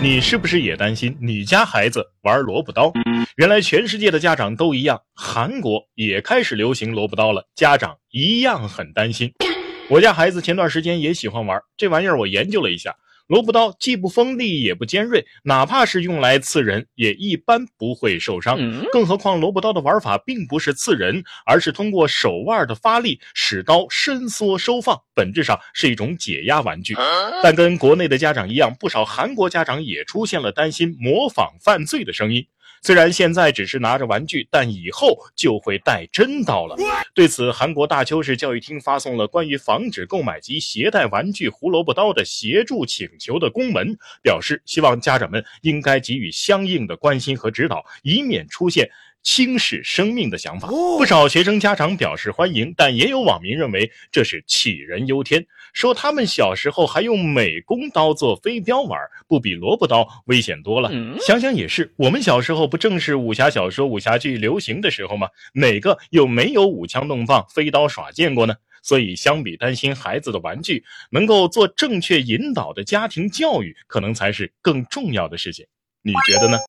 你是不是也担心你家孩子玩萝卜刀？原来全世界的家长都一样，韩国也开始流行萝卜刀了，家长一样很担心。我家孩子前段时间也喜欢玩这玩意儿，我研究了一下。萝卜刀既不锋利也不尖锐，哪怕是用来刺人，也一般不会受伤。更何况萝卜刀的玩法并不是刺人，而是通过手腕的发力使刀伸缩收放，本质上是一种解压玩具。但跟国内的家长一样，不少韩国家长也出现了担心模仿犯罪的声音。虽然现在只是拿着玩具，但以后就会带真刀了。对此，韩国大邱市教育厅发送了关于防止购买及携带玩具胡萝卜刀的协助请求的公文，表示希望家长们应该给予相应的关心和指导，以免出现。轻视生命的想法，不少学生家长表示欢迎，但也有网民认为这是杞人忧天，说他们小时候还用美工刀做飞镖玩，不比萝卜刀危险多了。想想也是，我们小时候不正是武侠小说、武侠剧流行的时候吗？哪个又没有舞枪弄棒、飞刀耍剑过呢？所以，相比担心孩子的玩具，能够做正确引导的家庭教育，可能才是更重要的事情。你觉得呢？